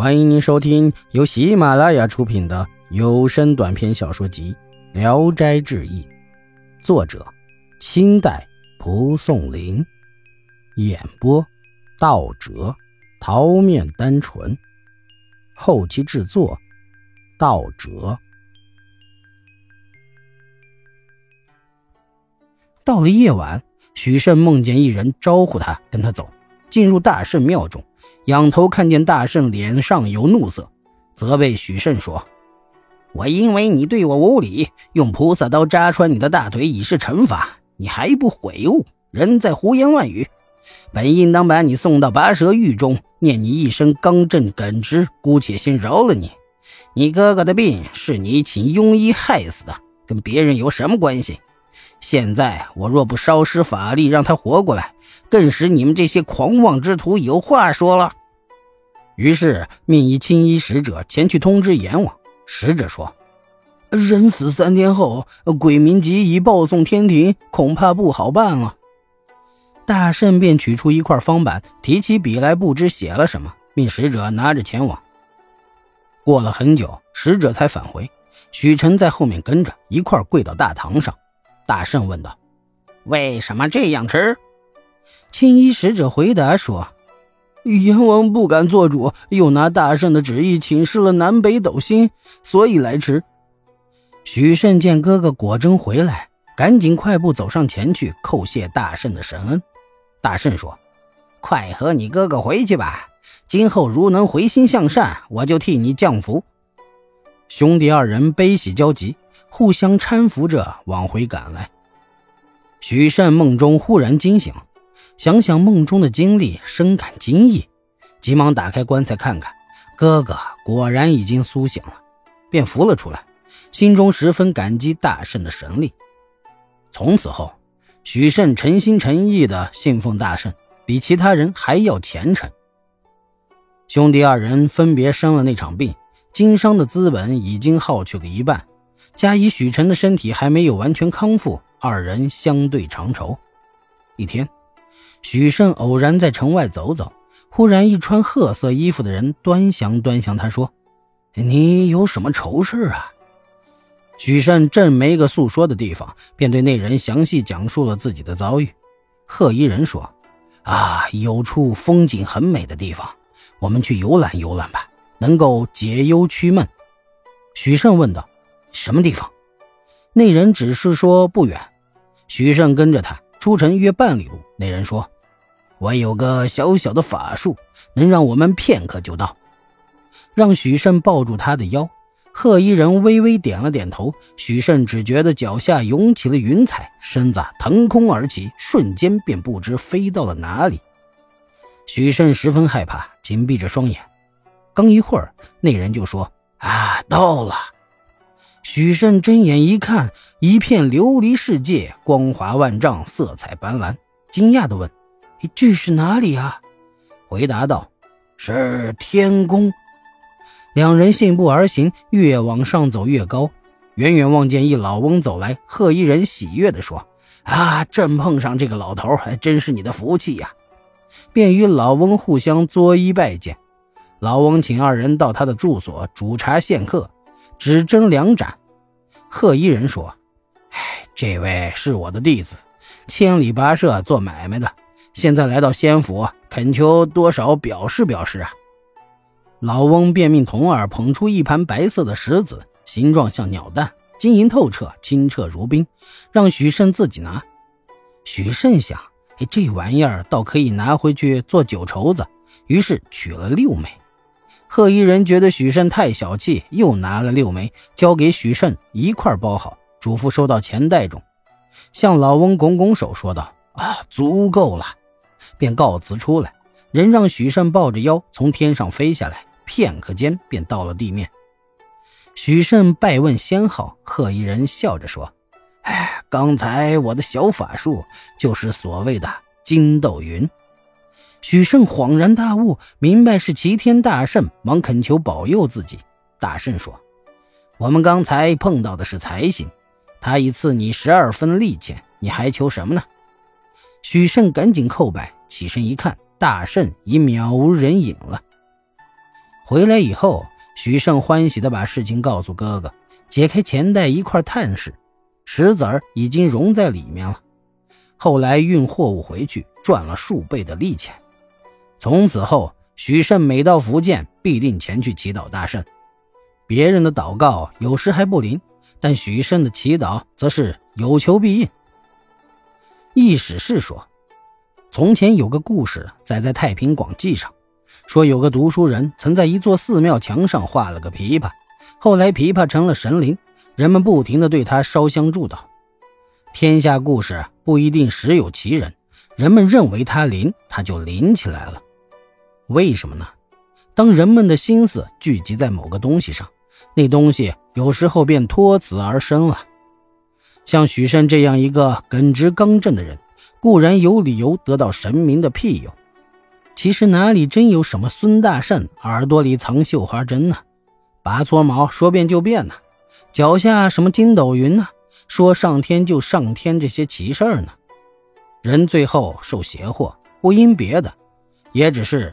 欢迎您收听由喜马拉雅出品的有声短篇小说集《聊斋志异》，作者：清代蒲松龄，演播：道哲、桃面单纯，后期制作：道哲。到了夜晚，许慎梦见一人招呼他跟他走，进入大圣庙中。仰头看见大圣脸上有怒色，责备许慎说：“我因为你对我无礼，用菩萨刀扎穿你的大腿以示惩罚，你还不悔悟，人在胡言乱语。本应当把你送到拔舌狱中，念你一生刚正耿直，姑且先饶了你。你哥哥的病是你请庸医害死的，跟别人有什么关系？现在我若不烧施法力让他活过来。”更使你们这些狂妄之徒有话说了。于是命一青衣使者前去通知阎王。使者说：“人死三天后，鬼民即已报送天庭，恐怕不好办了。”大圣便取出一块方板，提起笔来，不知写了什么，命使者拿着前往。过了很久，使者才返回。许晨在后面跟着，一块跪到大堂上。大圣问道：“为什么这样迟？”青衣使者回答说：“阎王不敢做主，又拿大圣的旨意请示了南北斗星，所以来迟。”许慎见哥哥果真回来，赶紧快步走上前去叩谢大圣的神恩。大圣说：“快和你哥哥回去吧，今后如能回心向善，我就替你降福。”兄弟二人悲喜交集，互相搀扶着往回赶来。许慎梦中忽然惊醒。想想梦中的经历，深感惊异，急忙打开棺材看看，哥哥果然已经苏醒了，便扶了出来，心中十分感激大圣的神力。从此后，许慎诚心诚意地信奉大圣，比其他人还要虔诚。兄弟二人分别生了那场病，经商的资本已经耗去了一半，加以许晨的身体还没有完全康复，二人相对长愁。一天。许慎偶然在城外走走，忽然一穿褐色衣服的人端详端详他，说：“你有什么愁事啊？”许慎正没个诉说的地方，便对那人详细讲述了自己的遭遇。褐衣人说：“啊，有处风景很美的地方，我们去游览游览吧，能够解忧驱闷。”许慎问道：“什么地方？”那人只是说不远。许慎跟着他。出城约半里路，那人说：“我有个小小的法术，能让我们片刻就到。”让许慎抱住他的腰。贺衣人微微点了点头。许慎只觉得脚下涌起了云彩，身子腾空而起，瞬间便不知飞到了哪里。许慎十分害怕，紧闭着双眼。刚一会儿，那人就说：“啊，到了。”许慎睁眼一看，一片琉璃世界，光华万丈，色彩斑斓，惊讶地问：“这是哪里啊？”回答道：“是天宫。”两人信步而行，越往上走越高。远远望见一老翁走来，贺一人喜悦地说：“啊，正碰上这个老头，还真是你的福气呀！”便与老翁互相作揖拜见。老翁请二人到他的住所煮茶献客。只斟两盏，贺一人说：“哎，这位是我的弟子，千里跋涉做买卖的，现在来到仙府，恳求多少表示表示啊。”老翁便命童儿捧出一盘白色的石子，形状像鸟蛋，晶莹透彻，清澈如冰，让许慎自己拿。许慎想：“哎，这玩意儿倒可以拿回去做酒绸子。”于是取了六枚。贺一人觉得许慎太小气，又拿了六枚，交给许慎一块包好，嘱咐收到钱袋中，向老翁拱拱手说道：“啊，足够了。”便告辞出来，人让许慎抱着腰从天上飞下来，片刻间便到了地面。许慎拜问仙号，贺一人笑着说：“哎，刚才我的小法术就是所谓的筋斗云。”许慎恍然大悟，明白是齐天大圣，忙恳求保佑自己。大圣说：“我们刚才碰到的是财星，他已赐你十二分利钱，你还求什么呢？”许慎赶紧叩拜，起身一看，大圣已渺无人影了。回来以后，许慎欢喜地把事情告诉哥哥，解开钱袋一块探视，石子儿已经融在里面了。后来运货物回去，赚了数倍的利钱。从此后，许慎每到福建，必定前去祈祷大圣。别人的祷告有时还不灵，但许慎的祈祷则是有求必应。易史是说，从前有个故事载在《太平广记》上。说有个读书人曾在一座寺庙墙上画了个琵琶，后来琵琶成了神灵，人们不停地对他烧香祝祷。天下故事不一定实有其人，人们认为他灵，他就灵起来了。为什么呢？当人们的心思聚集在某个东西上，那东西有时候便托此而生了。像许慎这样一个耿直刚正的人，固然有理由得到神明的庇佑。其实哪里真有什么孙大圣耳朵里藏绣花针呢？拔撮毛说变就变呢？脚下什么筋斗云呢？说上天就上天这些奇事儿呢？人最后受邪祸，不因别的，也只是